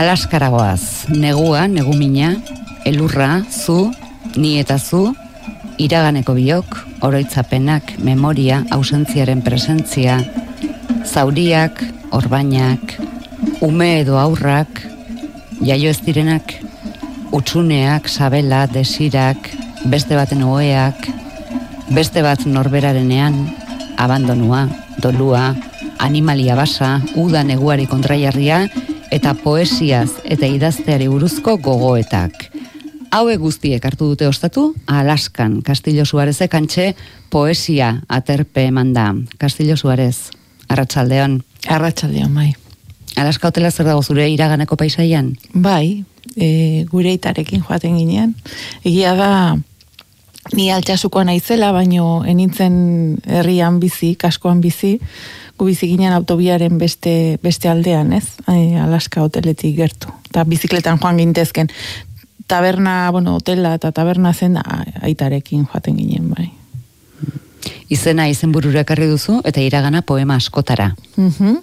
Alaskaragoaz, negua, negumina, elurra, zu, ni eta zu, iraganeko biok, oroitzapenak, memoria, ausentziaren presentzia, zauriak, orbainak, ume edo aurrak, jaio ez direnak, utsuneak, sabela, desirak, beste baten oeak, beste bat norberarenean, abandonua, dolua, animalia basa, uda neguari kontraiarria, eta poesiaz eta idazteari buruzko gogoetak. Haue guztiek hartu dute ostatu, Alaskan, Castillo Suarez ekantxe, poesia aterpe eman da. Castillo Suarez, arratsaldeon. Arratsaldeon, bai. Alaska hotela zer dago zure iraganeko paisaian? Bai, e, gure itarekin joaten ginean. Egia da, ni altxasukoa naizela, baino enintzen herrian bizi, kaskoan bizi, gu bizi ginen autobiaren beste, beste aldean, ez? Ai, Alaska hoteletik gertu. Eta bizikletan joan gintezken. Taberna, bueno, hotela eta taberna zen aitarekin joaten ginen, bai. Izena izen ekarri duzu eta iragana poema askotara. Mhm.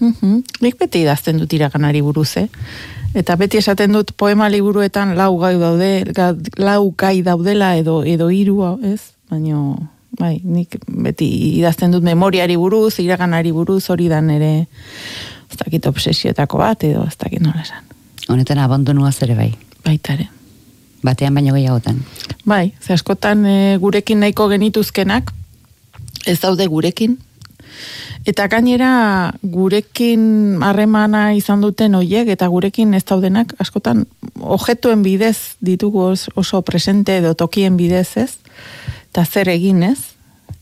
Mhm. Nik beti idazten dut iraganari buruz, eh? Eta beti esaten dut poema liburuetan lau gai daude, lau gai daudela edo edo hiru, ez? Baino bai, nik beti idazten dut memoriari buruz, iraganari buruz, hori dan ere ez dakit obsesioetako bat edo ez dakit nola esan. Honetan abandonua zere bai. Baitare. Batean baino gehiagotan. Bai, ze askotan e, gurekin nahiko genituzkenak ez daude gurekin. Eta gainera gurekin harremana izan duten hoiek eta gurekin ez daudenak askotan objetuen bidez ditugu oso presente edo tokien bidez ez eta zer egin ez,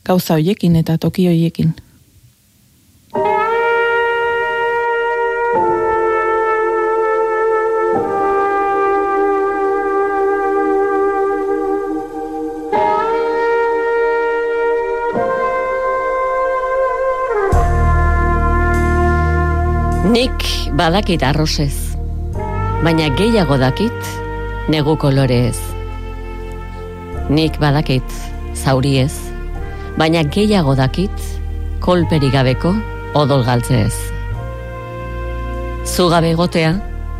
gauza hoiekin eta toki hoiekin. Nik badakit arrosez, baina gehiago dakit negu kolorez. Nik badakit zauri ez, baina gehiago dakit kolperi gabeko odol galtze ez. Zu gabe egotea,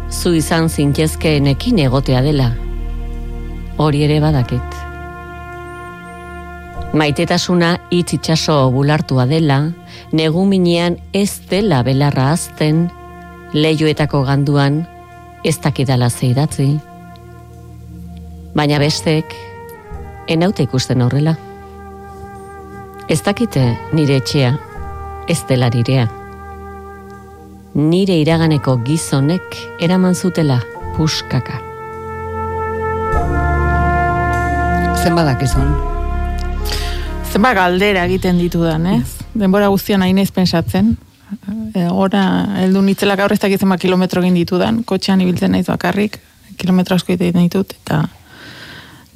zu izan zintezkeenekin egotea dela, hori ere badakit. Maitetasuna hitz itxaso bulartua dela, neguminean ez dela belarra azten, leioetako ganduan ez dakidala zeidatzi. Baina bestek, enaute ikusten horrela. Ez dakite nire etxea, ez dela nirea. Nire iraganeko gizonek eraman zutela puskaka. Zenba gizon? Zenba galdera egiten ditudan, ez? Denbora guztian hain ez pensatzen. E, ora, eldu nitzela gaur ez dakit zenba kilometro egin ditudan, kotxean ibiltzen naiz bakarrik, kilometro asko egiten ditut, eta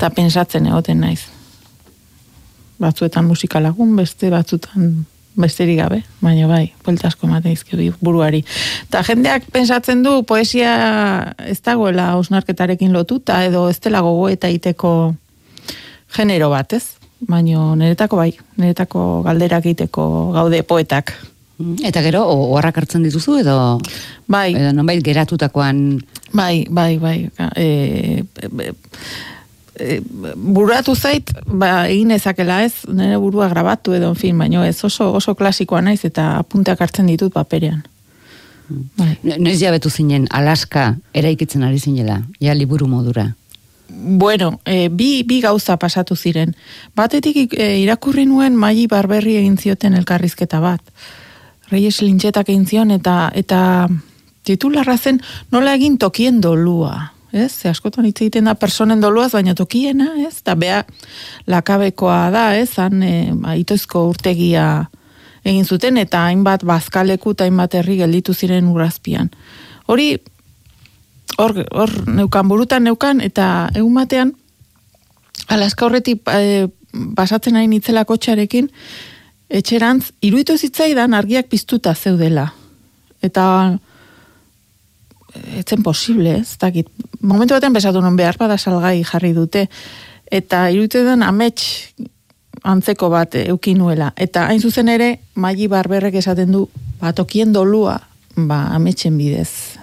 eta pensatzen egoten naiz. Batzuetan musika lagun, beste batzutan besterik gabe, baina bai, buelta asko ematen buruari. Ta jendeak pensatzen du poesia ez dagoela osnarketarekin lotuta edo ez dela gogo eta iteko genero bat, ez? Baina niretako bai, niretako galderak egiteko gaude poetak. Eta gero, oharrak hartzen dituzu edo bai. edo nonbait geratutakoan bai, bai, bai. E, e, buratu zait, ba, egin ezakela ez, nire burua grabatu edo, en fin, baino ez oso, oso klasikoa naiz eta apunteak hartzen ditut paperean. Bai. Noiz jabetu zinen, Alaska eraikitzen ari zinela, ja liburu modura. Bueno, e, bi, bi gauza pasatu ziren. Batetik e, irakurri nuen maili barberri egin zioten elkarrizketa bat. Reyes lintxetak egin zion eta, eta titularra zen nola egin tokien dolua ez? Ze askotan hitz egiten da personen doluaz, baina tokiena, ez? Da bea lakabekoa da, ez? Han e, itoizko urtegia egin zuten eta hainbat bazkaleku eta hainbat herri gelditu ziren urrazpian. Hori hor, hor neukan burutan neukan eta egun batean alaska horretik e, basatzen ari nitzela kotxarekin etxerantz iruditu zitzaidan argiak piztuta zeudela. Eta etzen posible, ez dakit. Momentu batean besatu non behar bada salgai jarri dute. Eta irute den amets antzeko bat eukinuela. Eta hain zuzen ere, maili barberrek esaten du, batokien dolua, ba, ametsen bidez.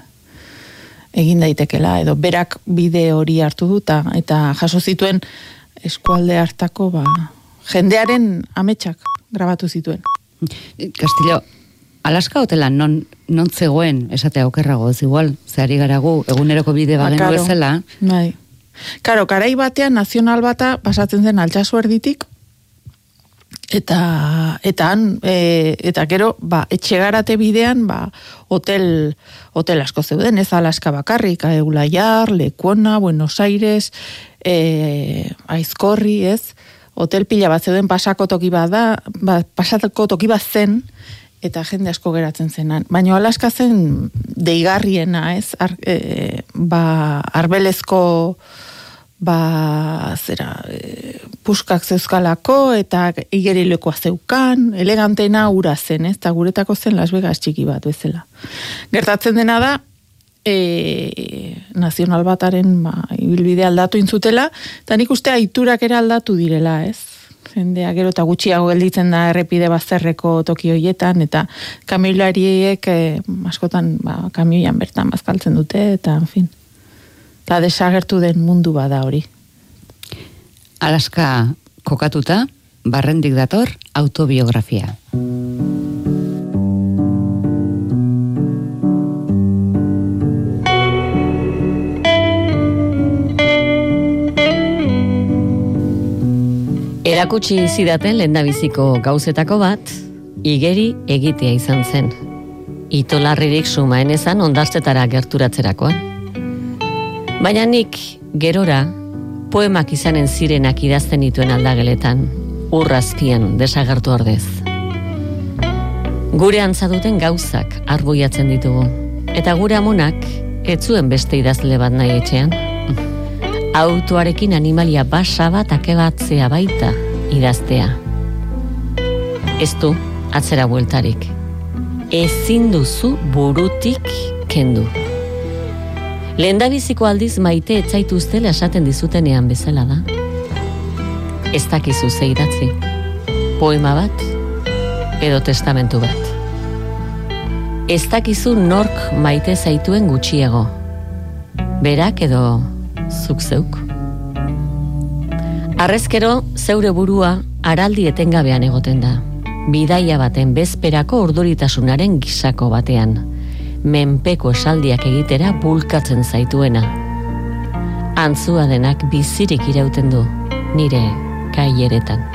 Egin daitekela edo berak bide hori hartu duta eta jaso zituen eskualde hartako ba, jendearen ametsak grabatu zituen. Castillo, Alaska hotela non, non zegoen esatea okerrago ez igual, zehari garagu eguneroko bide Ba, bagen bezala, Bai. Karo, karai batean nazional bata pasatzen zen altsasu erditik eta eta han e, eta gero ba etxegarate bidean ba hotel hotel asko zeuden ez Alaska bakarrik Eulaiar, Lekuona, Buenos Aires, e, Aizkorri, ez? Hotel pila bat zeuden pasako toki bat da, ba, pasako toki bat zen eta jende asko geratzen zenan. Baina Alaska zen deigarriena, ez? Ar, e, ba, arbelezko ba, zera, e, puskak zeuzkalako eta igerilekoa zeukan, elegantena ura zen, ez? Eta guretako zen Las Vegas txiki bat bezala. Gertatzen dena da, e, nazional bataren ba, ibilbide aldatu intzutela, eta nik uste aiturak ere aldatu direla, ez? Jendea gero eta gutxiago gelditzen da errepide bazterreko toki hoietan, eta kamioilariek e, askotan ba, kamioian bertan bazkaltzen dute, eta, en fin, eta desagertu den mundu bada hori. Alaska kokatuta, barrendik dator autobiografia. Erakutsi zidaten lehendabiziko gauzetako bat, igeri egitea izan zen. Itolarririk sumaen ezan ondartzetara gerturatzerakoan. Baina nik gerora poemak izanen zirenak idazten dituen aldageletan, urrazpian desagertu ordez. Gure antza duten gauzak arbuiatzen ditugu, eta gure amonak ez zuen beste idazle bat nahi etxean. Autoarekin animalia basa bat akebatzea baita idaztea. Ez du atzera bueltarik. Ezin duzu burutik kendu. Lehendabiziko aldiz maite etzaituztela esaten dizutenean bezala da. Ez dakizu ze idatzi. Poema bat edo testamentu bat. Ez dakizu nork maite zaituen gutxiego. Berak edo zuk zeuk. Arrezkero zeure burua araldi etengabean egoten da. Bidaia baten bezperako orduritasunaren gisako batean. Menpeko esaldiak egitera bulkatzen zaituena. Antzua denak bizirik irauten du, nire kaieretan.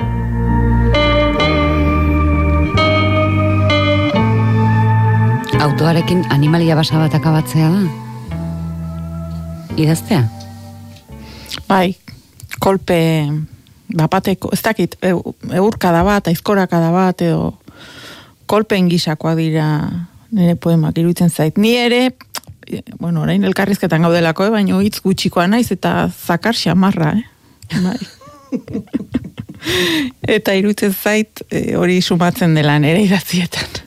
Autoarekin animalia basa bat akabatzea da? Idaztea? Bai, kolpe bapateko, ez dakit, eu- eurkada bat, aizkorakada bat, edo kolpen gisakoa dira nire poemak iruditzen zait. Ni ere, bueno, orain elkarrizketan gaudelako, eh, baina hitz gutxikoa naiz eta zakar xamarra, eh? Bai. eta iruditzen zait e, hori sumatzen dela nire idatzietan.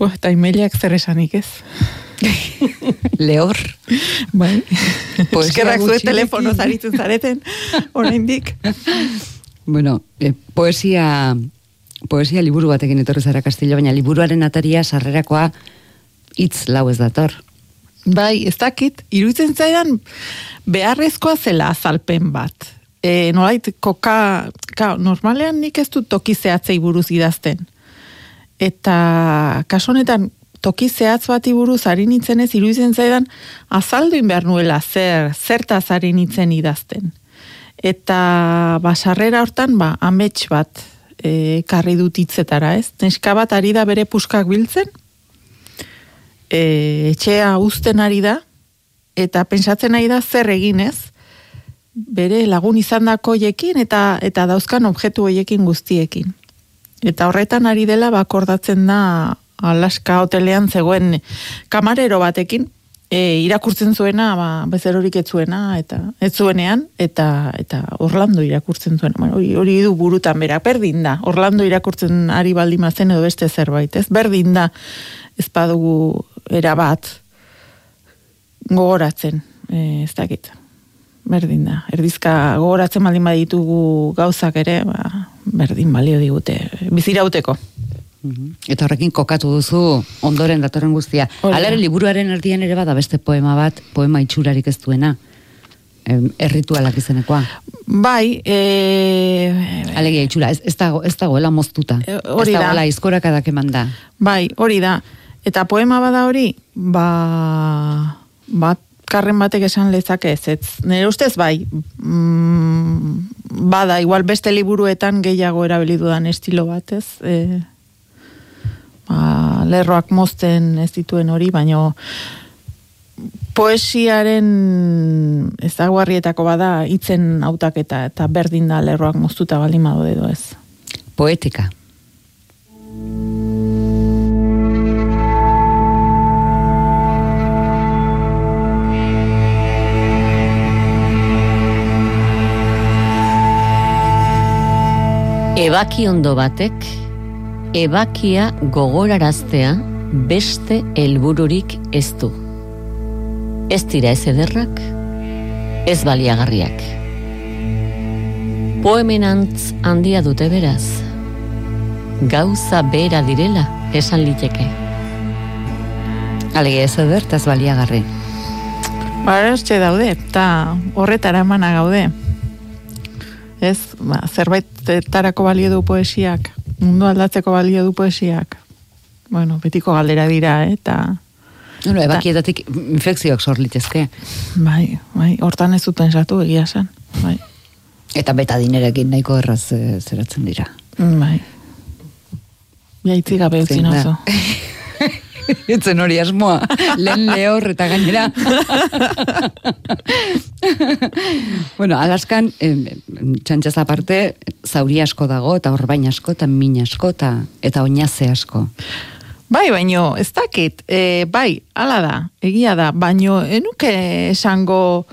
Pues, eta imeliak zer esanik ez. Lehor? Bai. Poesia Eskerrak zuen gutxirekin. telefono zaritzen zareten, oraindik. Bueno, eh, poesia, poesia liburu batekin etorri zara Castillo, baina liburuaren ataria sarrerakoa hitz lau ez dator. Bai, ez dakit, iruditzen zaidan beharrezkoa zela azalpen bat. E, nolait, koka, ka, normalean nik ez dut toki zehatzei buruz idazten. Eta kasu honetan toki zehatz bati buruz ari nintzen ez iruditzen zaidan azalduin behar nuela zer, zertaz ari nintzen idazten. Eta basarrera hortan, ba, amets bat e, karri dut hitzetara, ez? Neska bat ari da bere puskak biltzen, e, etxea uzten ari da, eta pentsatzen ari da zer eginez, bere lagun izandako hoiekin eta eta dauzkan objektu hoiekin guztiekin. Eta horretan ari dela bakordatzen da Alaska hotelean zegoen kamarero batekin, e, irakurtzen zuena, ba, bezerorik ez eta ez zuenean, eta eta Orlando irakurtzen zuena. Bueno, hori, hori du burutan bera, berdin da. Orlando irakurtzen ari baldin zen edo beste zerbait, ez? Berdin da ez badugu erabat gogoratzen, e, ez dakit. Berdin da. Erdizka gogoratzen baldin baditugu gauzak ere, ba, berdin balio digute. Bizirauteko. Eta horrekin kokatu duzu ondoren datorren guztia. Alare liburuaren erdian ere bada beste poema bat, poema itxurarik ez duena. Erritualak izenekoa. Bai, e, Alegia itxura, ez, ez, dago, ez dagoela moztuta. E, hori ez da. dagoela izkorakadak eman da. bai, hori da. Eta poema bada hori, ba, bat karren batek esan lezake ez, ez. Nire ustez bai, mm, bada, igual beste liburuetan gehiago erabili dudan estilo bat, ez? E, ba, lerroak mozten ez dituen hori, baino poesiaren ezaguarrietako bada hitzen hautaketa eta berdin da lerroak moztuta baldin badaude edo ez. Poetika. Ebaki ondo batek, ebakia gogoraraztea beste helbururik ez du. Ez dira ez ederrak, ez baliagarriak. Poemenantz handia dute beraz. Gauza bera direla esan liteke. Alegia ez eder, eta ez baliagarri. Ba, daude, eta horretara emana gaude. Ez, ba, zerbaitetarako balio du poesiak, mundu aldatzeko balio du poesiak. Bueno, betiko galdera dira, eh, eta Bueno, ebakietatik infekzioak sor litezke. bai, bai, hortan ez dut pensatu egia zen. Bai, Eta betadinerekin nahiko erraz eh, zeratzen dira. bai. Jaitzi gabe utzi Zein da. nauzu. Etzen hori asmoa, lehen lehor eta gainera. bueno, alaskan, em, txantxaz aparte, zauri asko dago, eta orbain asko, eta min asko, eta, eta oinaze asko. Bai, baino, ez dakit, e, bai, hala da, egia da, baino, enuke esango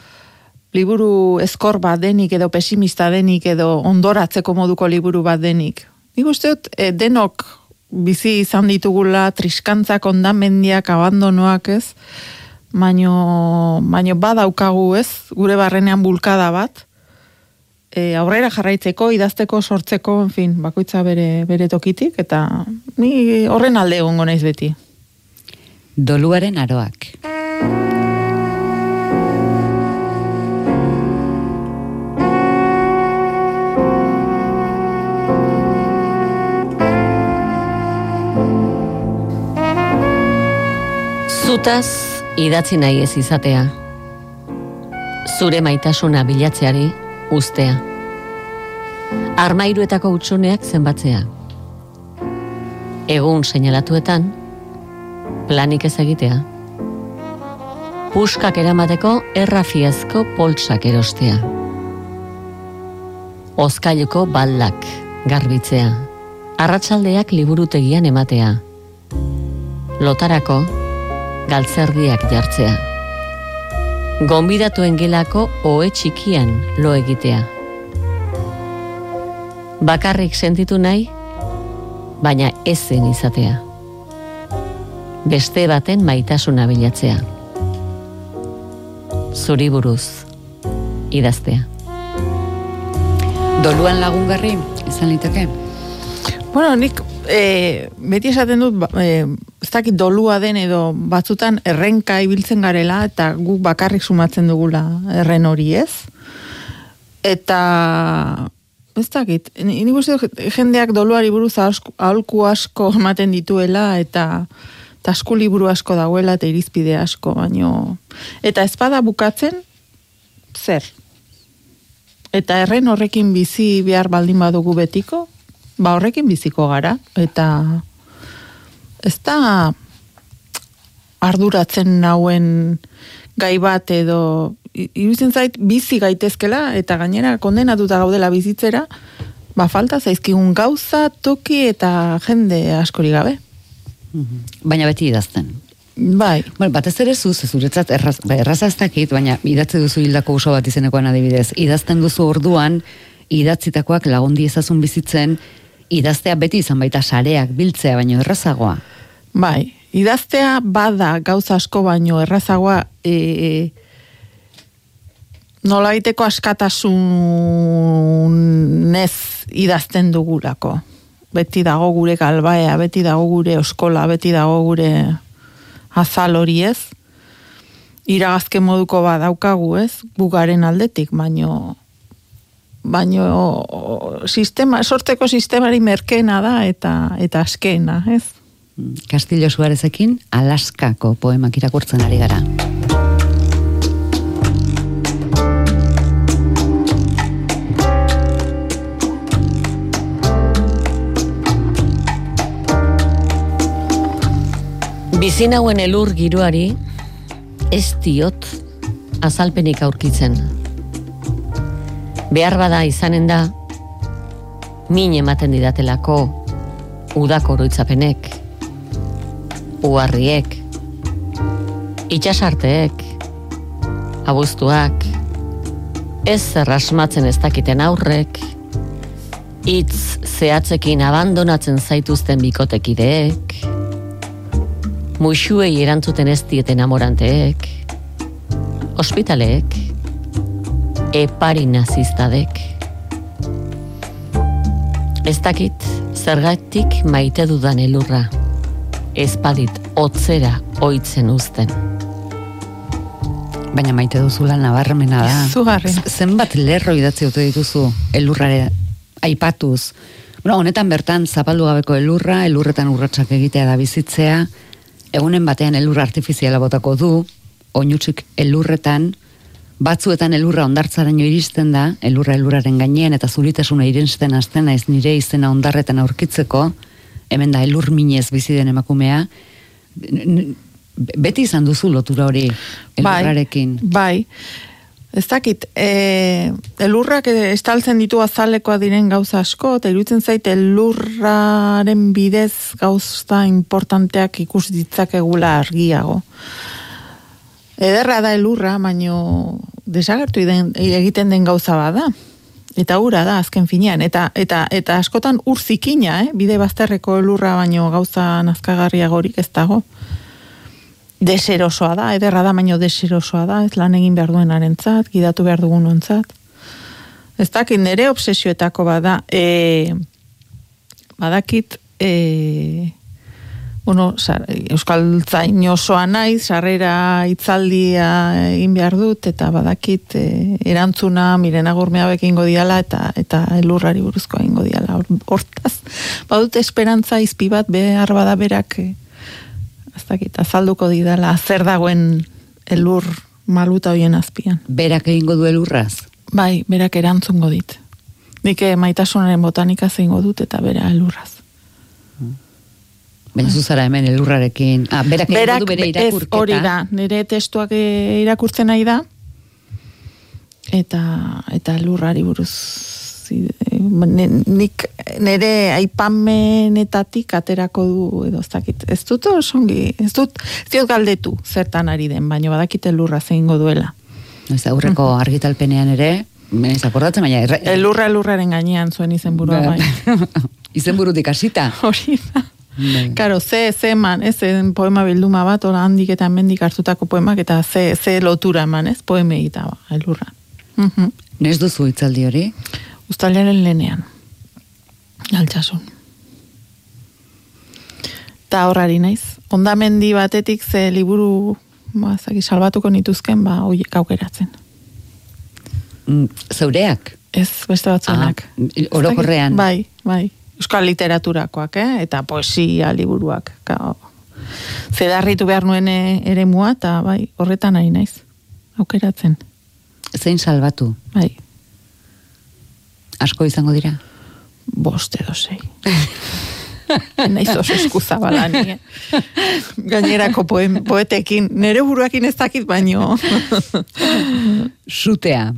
liburu eskor bat denik edo pesimista denik edo ondoratzeko moduko liburu bat denik. Nik uste dut, e, denok bizi izan ditugula triskantzak, ondamendiak, abandonoak ez, baino, baino badaukagu ez, gure barrenean bulkada bat, e, aurrera jarraitzeko, idazteko, sortzeko, en fin, bakoitza bere, bere tokitik, eta ni horren alde egongo naiz beti. Doluaren aroak. Zutaz idatzi nahi ez izatea. Zure maitasuna bilatzeari ustea. Armairuetako utxuneak zenbatzea. Egun seinalatuetan, planik ez egitea. Puskak eramateko errafiazko poltsak erostea. Ozkailuko baldak garbitzea. Arratsaldeak liburutegian ematea. Lotarako galtzerdiak jartzea. Gonbidatuen gelako ohe txikian lo egitea. Bakarrik sentitu nahi, baina ezen izatea. Beste baten maitasuna bilatzea. Zuri buruz, idaztea. Doluan lagungarri, izan liteke? Bueno, nik e, beti esaten dut, e, ez dakit dolua den edo batzutan errenka ibiltzen garela eta guk bakarrik sumatzen dugula erren hori ez. Eta ez dakit, ni- dut jendeak doluari buruz aholku asko ematen dituela eta asko liburu asko dagoela eta irizpide asko, baino eta ezpada bukatzen zer? Eta erren horrekin bizi behar baldin badugu betiko, ba horrekin biziko gara, eta ez da arduratzen nauen gai bat edo iruditzen zait bizi gaitezkela eta gainera kondenatuta gaudela bizitzera, ba falta zaizkigun gauza, toki eta jende askori gabe. Baina beti idazten. Bai, Bueno, batez ere zu, ze zuretzat erraz, ba, erraza ez dakit, baina idatzi duzu hildako oso bat izenekoan adibidez. Idazten duzu orduan, idatzitakoak lagundi ezazun bizitzen, idaztea beti izan baita sareak biltzea, baino errazagoa. Bai, idaztea bada gauza asko baino errazagoa e, nolabaiteko askatasunez idazten dugulako. beti dago gure galbaea, beti dago gure oskola, beti dago gure azal hori ez. Iragazke moduko badaukagu ez, bugaren aldetik, baino baino sistema, sorteko sistemari merkena da eta eta askena, ez? Castillo Suarezekin Alaskako poemak irakurtzen ari gara. Bizin hauen elur giroari ez diot azalpenik aurkitzen. Behar bada izanen da, min ematen didatelako udako oroitzapenek, uharriek, itxasarteek, abuztuak, ez zerrasmatzen ez dakiten aurrek, hitz zehatzekin abandonatzen zaituzten bikotekideek, muixuei erantzuten ez dieten amoranteek, ospitaleek, epari nazistadek. Ez dakit zergatik maite dudan elurra, ezpadit otzera oitzen uzten. Baina maite duzula nabarmena da. Izugarri. Z- Zenbat lerro idatzi ote dituzu elurrare aipatuz. Bueno, honetan bertan zapaldu gabeko elurra, elurretan urratsak egitea da bizitzea, egunen batean elur artifiziala botako du, oinutsik elurretan, batzuetan elurra ondartzaraino iristen da, elurra elurraren gainean eta zuritasuna irensten hasten naiz nire izena ondarretan aurkitzeko, hemen da elur minez bizi den emakumea, beti izan duzu lotura hori elurrarekin. Bai, Ez dakit, e, elurrak estaltzen ditu azalekoa diren gauza asko, eta iruditzen zait elurraren bidez gauza importanteak ikus ditzakegula argiago. Ederra da elurra, baino desagertu den, egiten den gauza bada. Eta ura da azken finean, eta, eta, eta askotan ur zikina, eh? bide bazterreko elurra baino gauza nazkagarriagorik ez dago deserosoa da, ederra da, baino deserosoa da, ez lan egin behar duen arentzat, gidatu behar dugun ontzat. Ez dakit, nire obsesioetako bada, e, badakit, e, bueno, Euskal Zain osoa naiz, sarrera itzaldia egin behar dut, eta badakit e, erantzuna mirena gurmea egingo diala, eta eta elurrari buruzko egingo diala. Hortaz, badut esperantza izpi bat behar bada berak, e, ez dakit, azalduko didala, zer dagoen elur maluta hoien azpian. Berak egingo du elurraz? Bai, berak erantzungo dit. Nik eh, maitasunaren botanika zeingo dut eta bera elurraz. Baina zuzara hemen elurrarekin. Ah, berak, du bere irakurketa. hori da, nire testuak eh, irakurtzen nahi da, eta, eta elurrari buruz eh, nik nire aipamenetatik aterako du edo ez dakit. Ez dut osongi, ez dut, ez diot galdetu zertan ari den, baina badakit elurra zeingo duela. Ez aurreko argitalpenean ere, ez akordatzen, baina... Erre, Elurra elurraren gainean zuen izenburua bai. Izenburutik hasita. Hori da. Karo, ze, ze eman, ez, poema bilduma bat, ora handik eta mendik hartutako poemak, eta ze, ze lotura eman, ez, poeme eta ba, elurra. Mhm. Nez duzu itzaldi hori? Uztailaren lenean. Altsasun. Ta horrari naiz. Ondamendi batetik ze liburu ba, zaki, salbatuko nituzken, ba, hoiek aukeratzen. Mm, Zeureak? Ez beste batzuenak. Ah, orokorrean. Bai, bai. Euskal literaturakoak, eh? eta poesia liburuak. Kao. Zedarritu behar nuen eh, eremua, eta bai, horretan ari naiz. Aukeratzen. Zein salbatu? Bai, Asko izango dira? bost edo sei. Naiz oso eskuzabala ni, eh? Gainerako poem, poetekin, nere buruakin ez dakit baino. Sutea.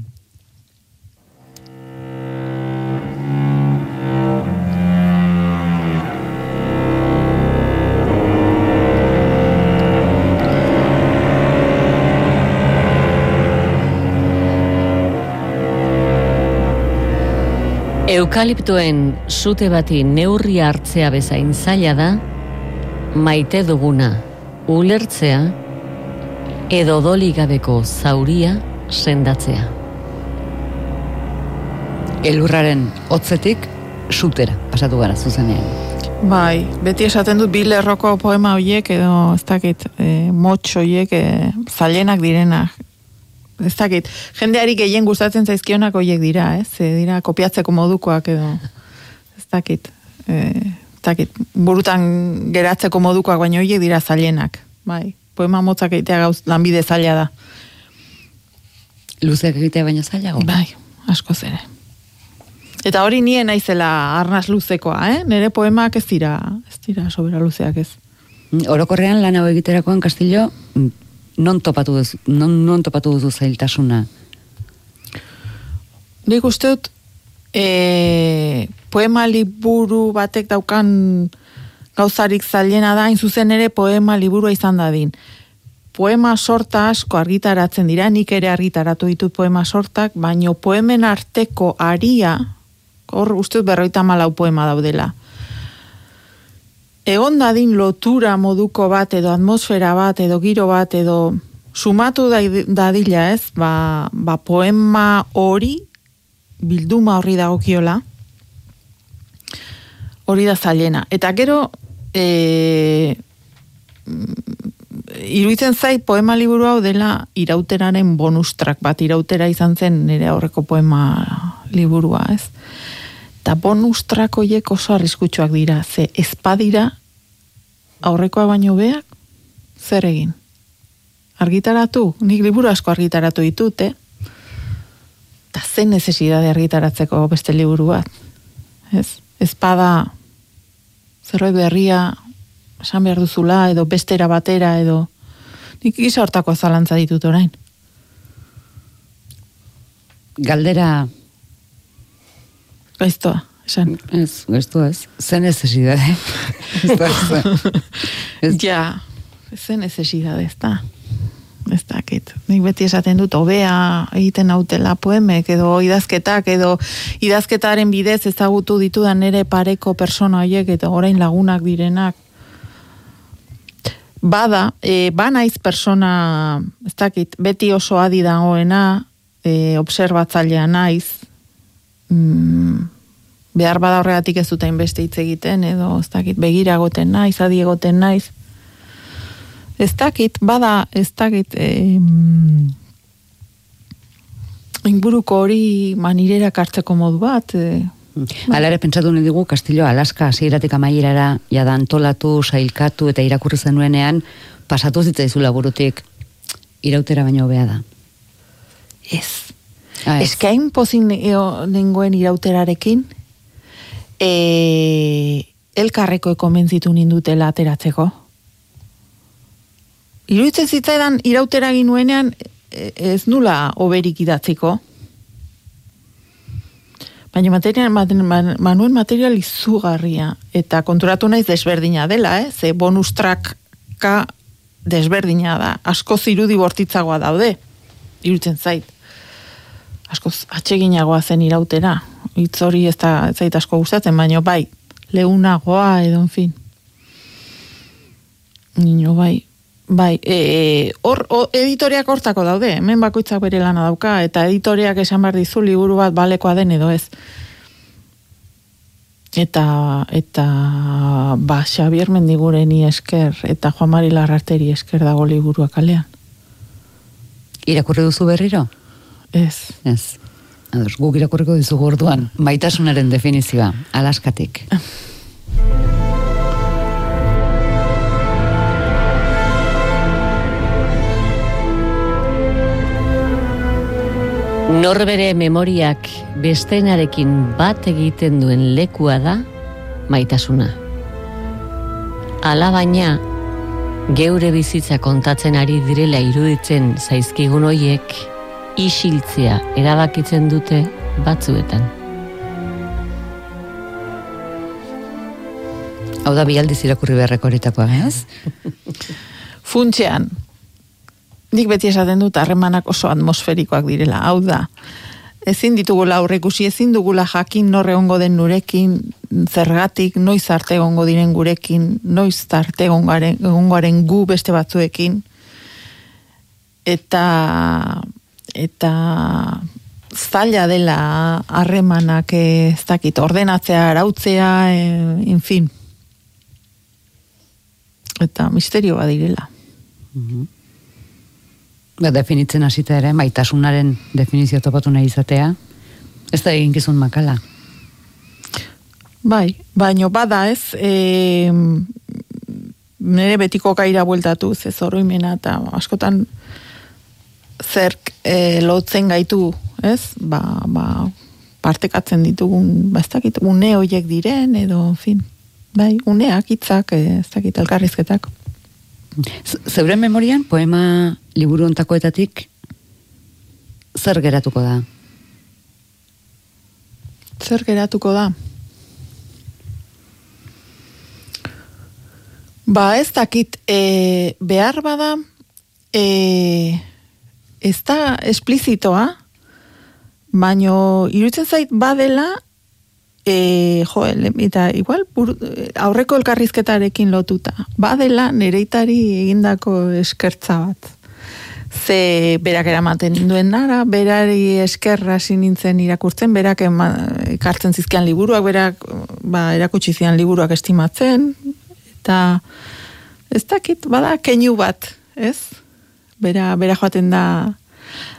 Eukaliptoen sute bati neurria hartzea bezain zaila da, maite duguna ulertzea edo doli gabeko zauria sendatzea. Elurraren hotzetik, sutera, pasatu gara zuzenean. Bai, beti esaten dut bi lerroko poema hoiek edo ez dakit, e, motx hoiek e, zailenak direnak. Ez dakit, jendeari gehien gustatzen zaizkionak hoiek dira, ez? E, dira kopiatzeko modukoak edo ez dakit. E, ez dakit, burutan geratzeko modukoak, baina hoiek dira zailenak. Bai, poema motzak egitea gauz lanbide zaila da. Luzeak egitea baina zailago. Bai, asko ere. Eta hori nien naizela arnaz luzekoa, eh? Nere poemak ez dira, ez dira sobera luzeak ez. Orokorrean lan hau egiterakoan Castillo non topatu duzu, non, non topatu duzu zailtasuna? Nik uste dut e, poema liburu batek daukan gauzarik zailena da, hain zuzen ere poema liburua izan dadin. Poema sorta asko argitaratzen dira, nik ere argitaratu ditut poema sortak, baino poemen arteko aria, hor uste dut berroita malau poema daudela. Egon dadin lotura moduko bat, edo atmosfera bat, edo giro bat, edo sumatu dadila ez, ba, ba poema hori, bilduma horri dagokiola, hori da zailena. Eta gero, e, iruditzen zai poema liburu hau dela irauteraren bonustrak bat irautera izan zen nire aurreko poema liburua, ez? Eta bonustrak hoiek oso arriskutsuak dira, ze ezpadira aurrekoa baino beak, zer egin? Argitaratu, nik liburu asko argitaratu ditut, eh? Eta zen necesidade argitaratzeko beste liburu bat, ez? Ezpada zerbait berria esan behar duzula, edo bestera batera, edo nik gisa hortako zalantza ditut orain. Galdera, Gaiztoa, esan. ez, gestu ez, zen necesidade. Ja, zen necesidade, ez da. Ez dakit. Nik beti esaten dut, hobea egiten nautela poemek, edo idazketak, edo idazketaren bidez ezagutu ditudan nere pareko persona horiek, eta orain lagunak direnak. Bada, e, banaiz persona, ez dakit, beti oso adi dagoena, e, observatzailea naiz, mm, behar bada horregatik ez dut hainbeste hitz egiten, edo ez dakit, begira egoten naiz, adi egoten naiz. Ez dakit, bada, ez dakit, em, inguruko hori manirera kartzeko modu bat, e, Hala ere pentsatu nahi digu Castillo Alaska hasieratik amaierara jada antolatu, sailkatu eta irakurri zenuenean pasatu zitzaizula burutik irautera baino hobea da. ez. Ah, Ez hain pozin nengoen irauterarekin, e, elkarreko konbentzitu nindutela ateratzeko. Iruditzen zitzaidan irautera ginuenean e, ez nula oberik idatziko. Baina material, man- man- manuen material izugarria. Eta konturatu naiz desberdina dela, eh? Ze bonus tracka desberdina da. Asko zirudi bortitzagoa daude. Iruditzen zait askoz atseginagoa zen irautera. Hitz hori ez da ez zait asko gustatzen, baino bai, leunagoa edo en fin. Nino bai. Bai, e, hor, o, editoriak hortako daude, hemen bakoitzak bere lana dauka, eta editoriak esan behar dizu liburu bat balekoa den edo ez. Eta, eta, ba, Xabier Mendigureni esker, eta Juan Mari Larrarteri esker dago liburua kalean. Irakurri duzu berriro? Ez. Ez. Ados, guk irakurriko dizugu orduan, maitasunaren definizioa, Alaskatik. Norbere memoriak bestenarekin bat egiten duen lekua da maitasuna. Alabaina, geure bizitza kontatzen ari direla iruditzen zaizkigun hoiek isiltzea erabakitzen dute batzuetan. Hau da bialdiz irakurri beharreko horitakoa, ez? Funtxean, nik beti esaten dut harremanak oso atmosferikoak direla. Hau da, ezin ditugula aurrekusi, ezin dugula jakin nor egongo den nurekin, zergatik, noiz arte egongo diren gurekin, noiz arte egongoaren gu beste batzuekin. Eta eta zaila dela harremanak ez dakit, ordenatzea, arautzea, en fin. Eta misterio badirela. Ba, definitzen hasita ere, maitasunaren definizio topatu nahi izatea, ez da eginkizun makala. Bai, baino bada ez, e, nire betiko gaira bueltatu, ze zoroimena eta askotan zerk e, lotzen gaitu, ez? Ba, ba, partekatzen ditugun, ba, ez dakit, une hoiek diren, edo, en fin, bai, uneak, hitzak, e, ez dakit, elkarrizketak. Zeure memorian, poema liburu ontakoetatik, zer geratuko da? Zer geratuko da? Ba, ez dakit, e, behar bada, e, ez da esplizitoa, baino iruditzen zait badela, e, jo, eta igual buru, aurreko elkarrizketarekin lotuta, badela nereitari egindako eskertza bat. Ze berak eramaten duen nara, berari eskerra hasi nintzen irakurtzen, berak ekartzen zizkian liburuak, berak ba, erakutsi zian liburuak estimatzen, eta ez dakit, bada keinu bat, ez? Bera, bera joaten da,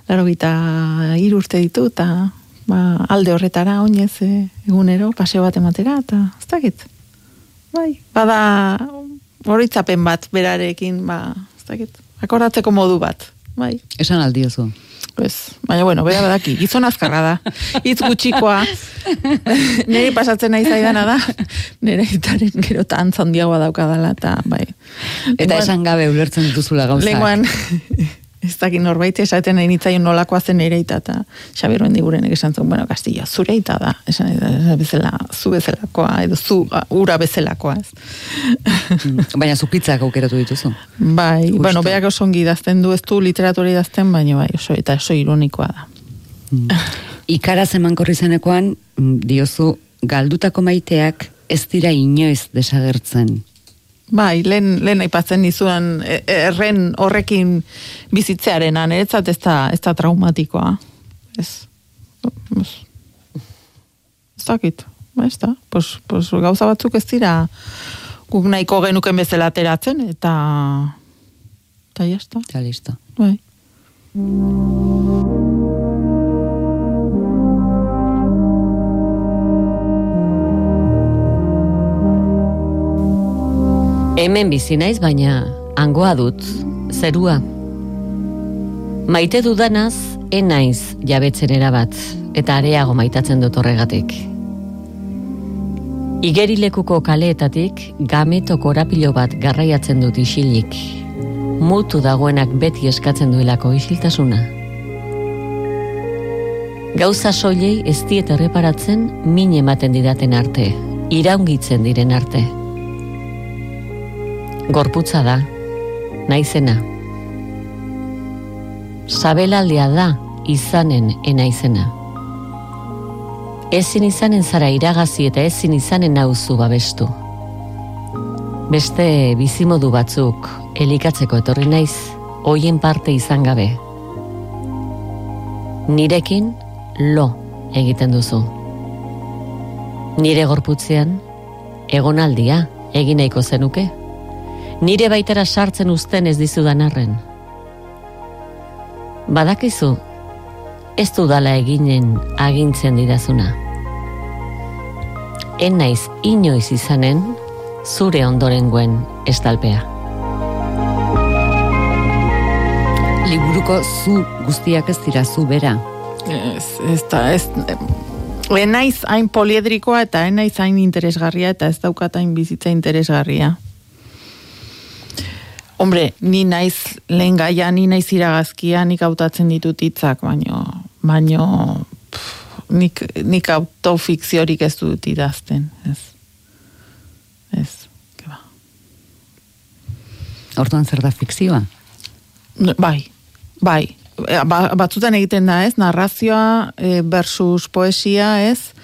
laro gita urte ditu, eta ba, alde horretara oinez e, egunero, paseo bat ematera, eta ez dakit. Bai, bada horitzapen bat berarekin, ba, ez dakit, akordatzeko modu bat, bai. Esan aldiozu. Pues, baina bueno, bera badaki, gizon azkarra da. Itz gutxikoa. Neri pasatzen nahi zaidana da. Nere itaren gero eta antza handiagoa daukadala, eta bai. Eta Lenguan- esan gabe ulertzen dituzula gauzak. Lenguan, ez dakit norbait esaten nahi nitzaion nolakoa zen nire ita, eta Xabier Mendigurenek esan zuen, bueno, Castillo, zure ita da, esan esan bezala, zu bezalakoa, edo zu uh, ura bezalakoa, ez. Mm, Baina zupitzak aukeratu dituzu. Bai, Justo. bueno, beak oso ongi idazten du, ez du literatura idazten, baina bai, oso, eta oso ironikoa da. Ikaraz emankorri zenekoan, mm, diozu, galdutako maiteak ez dira inoiz desagertzen. Bai, lehen, lehen aipatzen nizuan e- erren horrekin bizitzearena, niretzat ez da, ez da traumatikoa. Ez. Ez. Ez dakit. Ba, ez da. Pues, pues gauza batzuk ez dira guk nahiko genuken bezala ateratzen, eta eta jazta. Eta listo. Bai. Hemen bizi naiz baina hangoa dut, zerua. Maite dudanaz, enaiz jabetzen erabat, eta areago maitatzen dut horregatik. Igerilekuko kaleetatik gameto korapilo bat garraiatzen dut isilik. Mutu dagoenak beti eskatzen duelako isiltasuna. Gauza soilei ez diet erreparatzen min ematen didaten arte, iraungitzen diren arte. Gorputza da, naizena. Sabelaldia da, izanen enaizena. Ezin izanen zara iragazi eta ezin izanen nauzu babestu. Beste bizimodu batzuk elikatzeko etorri naiz, hoien parte izan gabe. Nirekin lo egiten duzu. Nire gorputzean, egonaldia egin nahiko zenuke nire baitara sartzen uzten ez dizudan arren. Badakizu, ez dudala eginen agintzen didazuna. En naiz inoiz izanen, zure ondorenguen estalpea. Liburuko zu guztiak ez dira zu bera. Ez, ez da, ez... Enaiz hain poliedrikoa eta enaiz hain interesgarria eta ez daukat hain bizitza interesgarria. Hombre, ni naiz lehen gaia, ni naiz iragazkia, nik hautatzen ditut hitzak, baino, baino, pff, nik, nik autofikziorik ez dut idazten, ez. Ez, ke ba. Orduan zer da fikzioa? Bai, bai. E, Ba, batzutan egiten da, ez? Narrazioa e, versus poesia, ez?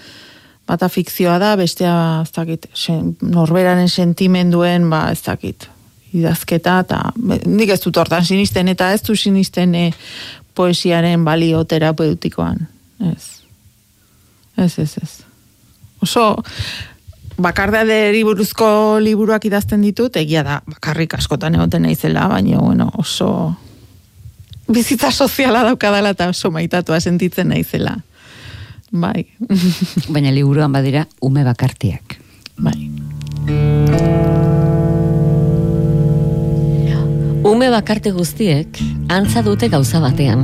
Bata fikzioa da, bestea, ez dakit, sen, norberaren sentimenduen, ba, ez dakit, idazketa, eta nik ez dut hortan sinisten, eta ez du sinisten e, poesiaren balio terapeutikoan. Ez. Ez, ez, ez. Oso, bakardaderi buruzko liburuak idazten ditut, egia da, bakarrik askotan egoten naizela, baina, bueno, oso bizitza soziala daukadala eta oso maitatua sentitzen naizela. Bai. Baina liburuan badira ume bakartiak. bai. Ume bakarte guztiek antza dute gauza batean.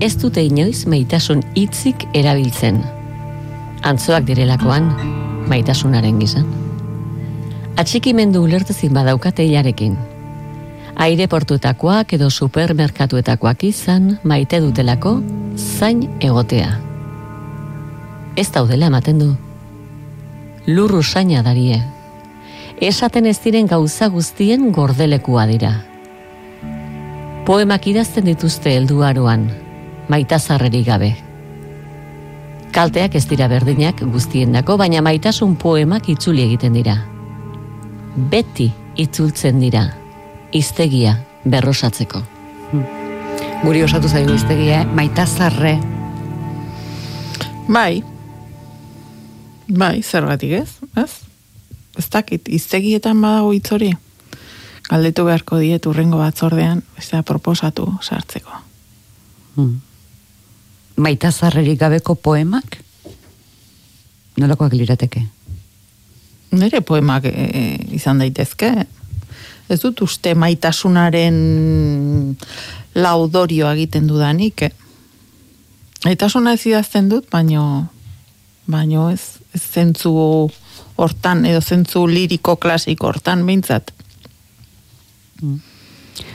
Ez dute inoiz maitasun hitzik erabiltzen. Antzoak direlakoan, maitasunaren gizan. Atxikimendu ulertezin badaukate hilarekin. Aireportuetakoak edo supermerkatuetakoak izan maite dutelako zain egotea. Ez daudela ematen du. Lurru saina darie. Esaten ez diren gauza guztien gordelekua dira. Poemak idazten dituzte helduaroan, maitazarrerik gabe. Kalteak ez dira berdinak guztiendako, baina maitasun poemak itzuli egiten dira. Beti itzultzen dira, iztegia berrosatzeko. Guri osatu zaigu iztegia, eh? maitazarre. Bai. Bai, zergatik ez? Ez? Ez dakit, iztegietan badago hitz hori. Galdetu beharko diet urrengo batzordean, ez proposatu sartzeko. Hmm. Maitazarrerik gabeko poemak? Nolakoak lirateke? Nire poemak e, izan daitezke. Ez dut uste maitasunaren laudorio egiten dudanik. Eh? Maitasuna ez idazten dut, baino, baino ez, ez zentzu hortan, edo zentzu liriko klasiko hortan behintzat.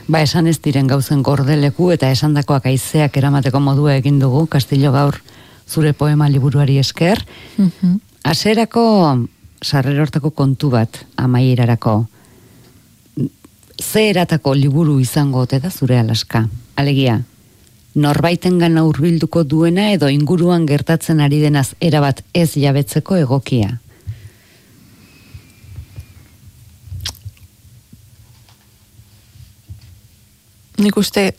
Ba, esan ez diren gauzen gordeleku eta esandakoak aizeak eramateko modua egin dugu, Kastillo gaur zure poema liburuari esker. Aserako sarrerortako kontu bat amaierarako. Ze eratako liburu izango ote da zure alaska? Alegia, norbaiten gana hurbilduko duena edo inguruan gertatzen ari denaz erabat ez jabetzeko egokia. Nik uste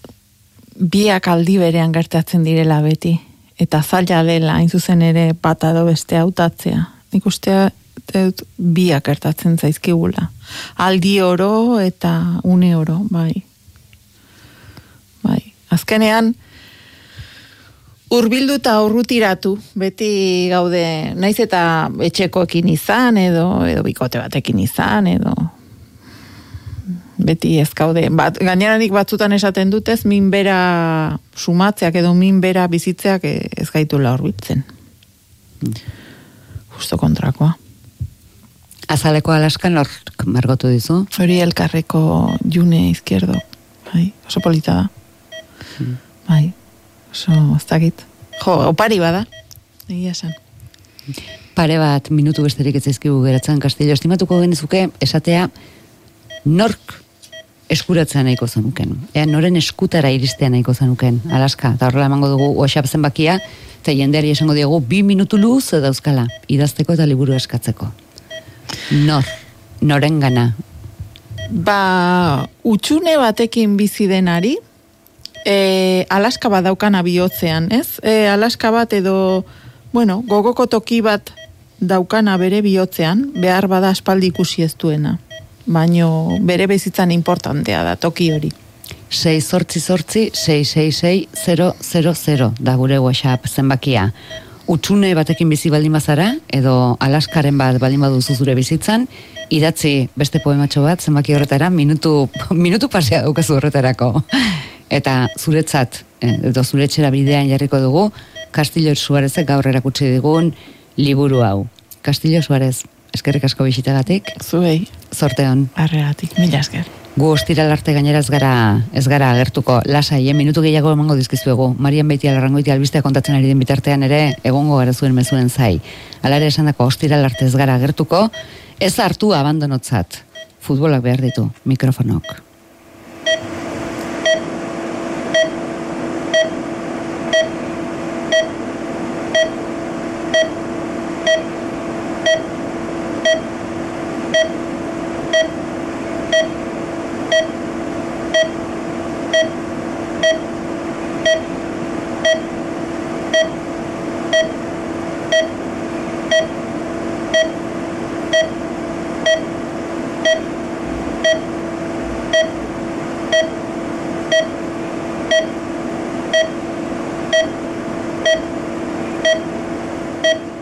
biak aldi berean gertatzen direla beti. Eta zaila dela, hain zuzen ere bata edo beste hautatzea. Nik uste dut biak gertatzen zaizkigula. Aldi oro eta une oro, bai. Bai. Azkenean, urbildu eta urrutiratu, beti gaude, naiz eta etxekoekin izan, edo, edo bikote batekin izan, edo beti ez gaude. Bat, gaineranik batzutan esaten dutez, minbera sumatzeak edo minbera bizitzeak ez gaitula horbitzen. Justo kontrakoa. Azaleko alaskan hor margotu dizu? Hori elkarreko june izquierdo. Bai, oso polita da. Bai, oso ez dakit. Jo, opari bada. Egia esan. Pare bat minutu besterik ez zaizkigu geratzen Kastillo. Estimatuko genizuke esatea nork eskuratzea nahiko zenuken. Ea, noren eskutara iristea nahiko zenuken, Alaska. Eta horrela emango dugu WhatsApp zenbakia, eta jendeari esango diogu bi minutu luz dauzkala, idazteko eta liburu eskatzeko. Nor, noren gana. Ba, utxune batekin bizi denari, e, Alaska bat daukana bihotzean, ez? E, Alaska bat edo, bueno, gogoko toki bat daukana bere bihotzean, behar bada aspaldi ikusi ez duena. Baino bere bezitzan importantea da toki hori. 6 sortzi sortzi 666 da gure WhatsApp zenbakia. Utxune batekin bizi baldin bazara, edo alaskaren bat baldin baduzu zure bizitzan, idatzi beste poematxo bat zenbaki horretara, minutu, minutu pasea daukazu horretarako. Eta zuretzat, eh, edo zure etxera bidean jarriko dugu, Castillo Suarezek gaur erakutsi digun liburu hau. Castillo Suarez, eskerrik asko bisitagatik, Zuei, zorteon. arregatik, mila esker. Gu ostiral arte gainera ez gara, ez gara agertuko. Lasai, eh, minutu gehiago emango dizkizuegu. Marian Beiti alarrangoiti albistea kontatzen ari den bitartean ere, egongo gara zuen mezuen zai. Hala ere esan dako ostiral arte ez gara agertuko, ez hartu abandonotzat. Futbolak behar ditu, mikrofonok.